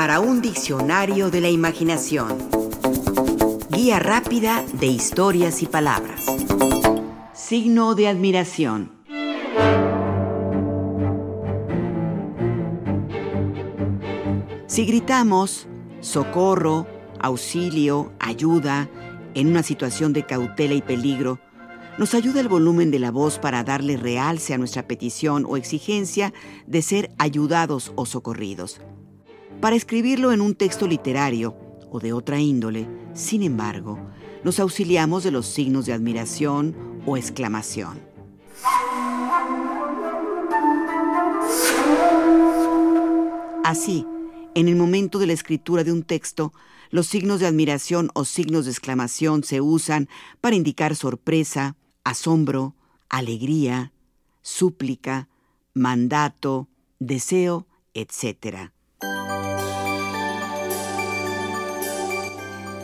para un diccionario de la imaginación. Guía rápida de historias y palabras. Signo de admiración. Si gritamos socorro, auxilio, ayuda, en una situación de cautela y peligro, nos ayuda el volumen de la voz para darle realce a nuestra petición o exigencia de ser ayudados o socorridos. Para escribirlo en un texto literario o de otra índole, sin embargo, nos auxiliamos de los signos de admiración o exclamación. Así, en el momento de la escritura de un texto, los signos de admiración o signos de exclamación se usan para indicar sorpresa, asombro, alegría, súplica, mandato, deseo, etc.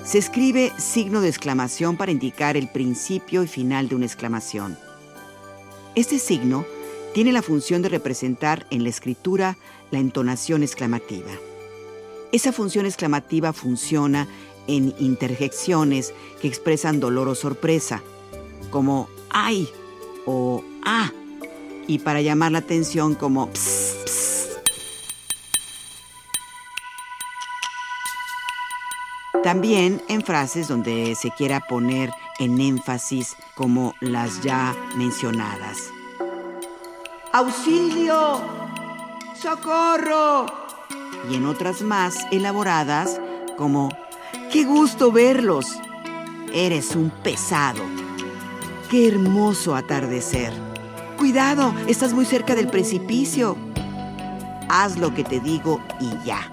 Se escribe signo de exclamación para indicar el principio y final de una exclamación. Este signo tiene la función de representar en la escritura la entonación exclamativa. Esa función exclamativa funciona en interjecciones que expresan dolor o sorpresa, como ¡ay! o ¡ah! y para llamar la atención como ps, También en frases donde se quiera poner en énfasis como las ya mencionadas. ¡Auxilio! ¡Socorro! y en otras más elaboradas como ¡Qué gusto verlos! Eres un pesado. ¡Qué hermoso atardecer! Cuidado, estás muy cerca del precipicio. Haz lo que te digo y ya.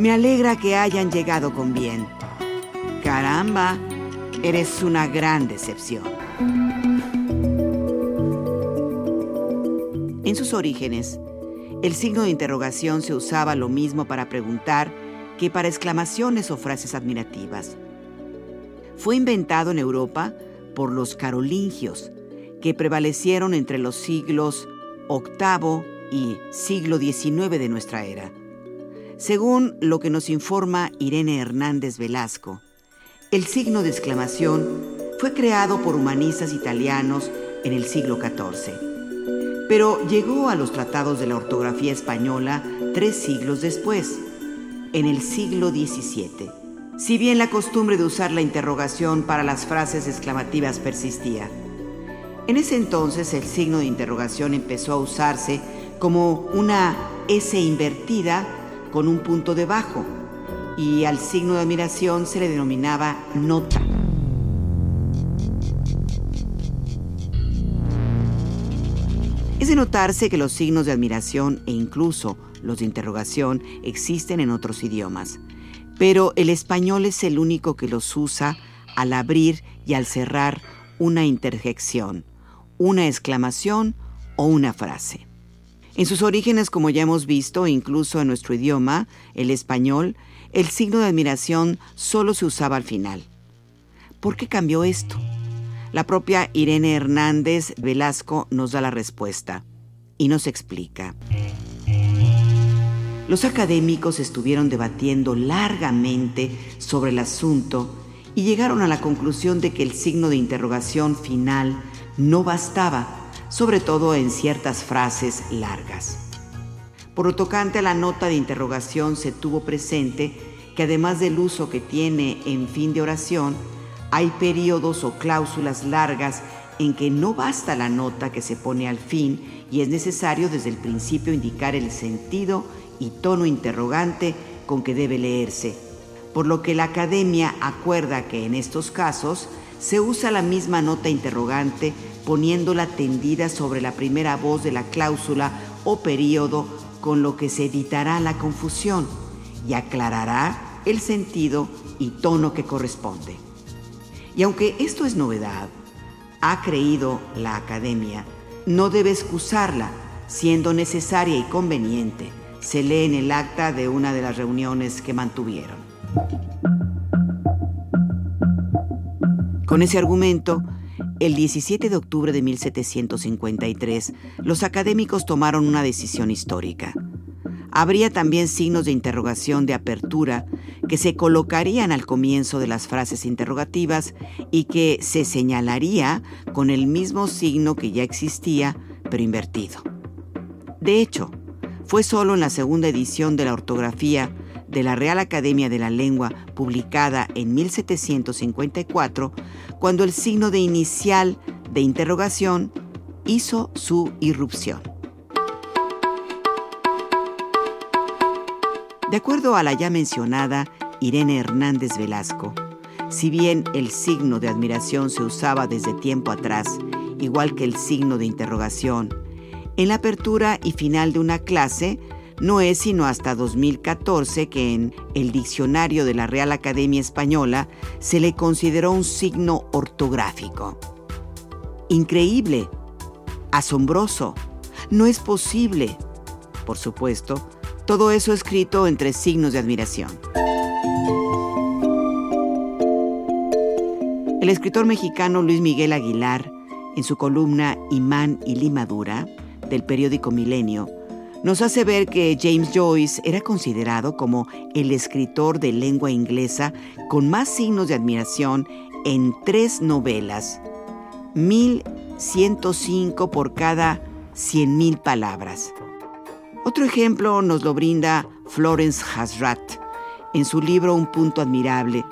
Me alegra que hayan llegado con bien. Caramba, eres una gran decepción. En sus orígenes, el signo de interrogación se usaba lo mismo para preguntar que para exclamaciones o frases admirativas. Fue inventado en Europa por los carolingios, que prevalecieron entre los siglos VIII y siglo XIX de nuestra era. Según lo que nos informa Irene Hernández Velasco, el signo de exclamación fue creado por humanistas italianos en el siglo XIV pero llegó a los tratados de la ortografía española tres siglos después, en el siglo XVII. Si bien la costumbre de usar la interrogación para las frases exclamativas persistía, en ese entonces el signo de interrogación empezó a usarse como una S invertida con un punto debajo y al signo de admiración se le denominaba nota. Es de notarse que los signos de admiración e incluso los de interrogación existen en otros idiomas, pero el español es el único que los usa al abrir y al cerrar una interjección, una exclamación o una frase. En sus orígenes, como ya hemos visto, incluso en nuestro idioma, el español, el signo de admiración solo se usaba al final. ¿Por qué cambió esto? La propia Irene Hernández Velasco nos da la respuesta y nos explica. Los académicos estuvieron debatiendo largamente sobre el asunto y llegaron a la conclusión de que el signo de interrogación final no bastaba, sobre todo en ciertas frases largas. Por lo tocante a la nota de interrogación se tuvo presente que además del uso que tiene en fin de oración, hay periodos o cláusulas largas en que no basta la nota que se pone al fin y es necesario desde el principio indicar el sentido y tono interrogante con que debe leerse, por lo que la academia acuerda que en estos casos se usa la misma nota interrogante poniéndola tendida sobre la primera voz de la cláusula o periodo, con lo que se evitará la confusión y aclarará el sentido y tono que corresponde. Y aunque esto es novedad, ha creído la academia, no debe excusarla, siendo necesaria y conveniente. Se lee en el acta de una de las reuniones que mantuvieron. Con ese argumento, el 17 de octubre de 1753, los académicos tomaron una decisión histórica. Habría también signos de interrogación de apertura que se colocarían al comienzo de las frases interrogativas y que se señalaría con el mismo signo que ya existía, pero invertido. De hecho, fue solo en la segunda edición de la ortografía de la Real Academia de la Lengua, publicada en 1754, cuando el signo de inicial de interrogación hizo su irrupción. De acuerdo a la ya mencionada Irene Hernández Velasco, si bien el signo de admiración se usaba desde tiempo atrás, igual que el signo de interrogación, en la apertura y final de una clase no es sino hasta 2014 que en el diccionario de la Real Academia Española se le consideró un signo ortográfico. Increíble, asombroso, no es posible. Por supuesto, todo eso escrito entre signos de admiración. El escritor mexicano Luis Miguel Aguilar, en su columna Imán y Limadura, del periódico Milenio, nos hace ver que James Joyce era considerado como el escritor de lengua inglesa con más signos de admiración en tres novelas, 1105 por cada 100.000 palabras. Otro ejemplo nos lo brinda Florence Hasrat en su libro Un punto admirable,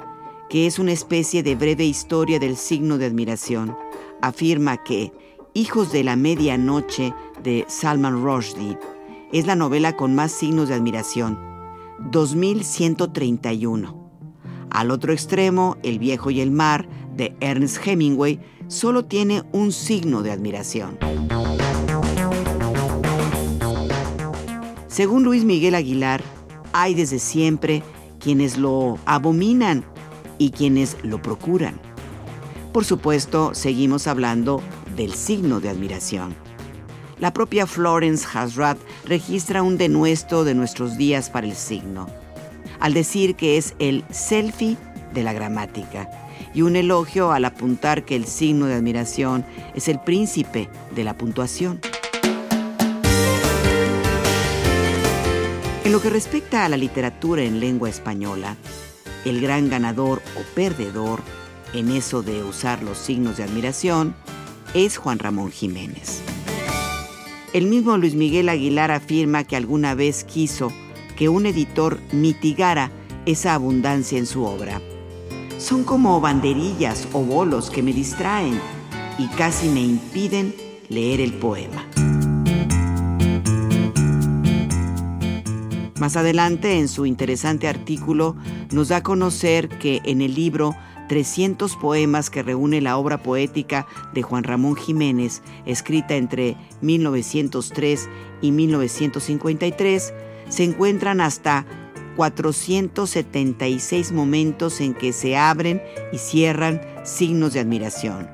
que es una especie de breve historia del signo de admiración. Afirma que Hijos de la Medianoche de Salman Rushdie es la novela con más signos de admiración, 2131. Al otro extremo, El viejo y el mar de Ernest Hemingway solo tiene un signo de admiración. Según Luis Miguel Aguilar, hay desde siempre quienes lo abominan y quienes lo procuran. Por supuesto, seguimos hablando del signo de admiración. La propia Florence Hasrat registra un denuesto de nuestros días para el signo, al decir que es el selfie de la gramática y un elogio al apuntar que el signo de admiración es el príncipe de la puntuación. En lo que respecta a la literatura en lengua española, el gran ganador o perdedor en eso de usar los signos de admiración es Juan Ramón Jiménez. El mismo Luis Miguel Aguilar afirma que alguna vez quiso que un editor mitigara esa abundancia en su obra. Son como banderillas o bolos que me distraen y casi me impiden leer el poema. Más adelante, en su interesante artículo, nos da a conocer que en el libro 300 poemas que reúne la obra poética de Juan Ramón Jiménez, escrita entre 1903 y 1953, se encuentran hasta 476 momentos en que se abren y cierran signos de admiración.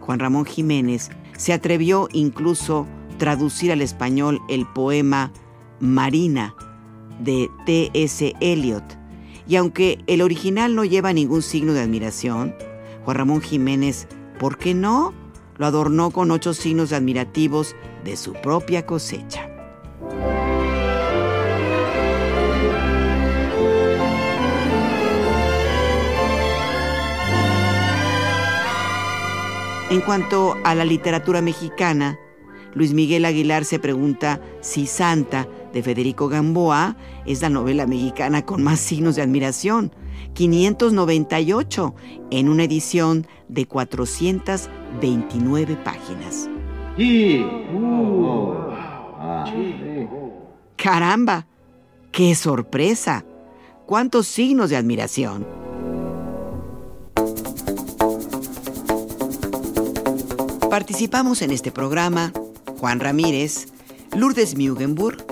Juan Ramón Jiménez se atrevió incluso traducir al español el poema Marina de T.S. Eliot. Y aunque el original no lleva ningún signo de admiración, Juan Ramón Jiménez, ¿por qué no? Lo adornó con ocho signos admirativos de su propia cosecha. En cuanto a la literatura mexicana, Luis Miguel Aguilar se pregunta si Santa de Federico Gamboa es la novela mexicana con más signos de admiración, 598, en una edición de 429 páginas. ¡Caramba! ¡Qué sorpresa! ¿Cuántos signos de admiración? Participamos en este programa Juan Ramírez, Lourdes Mugenburg,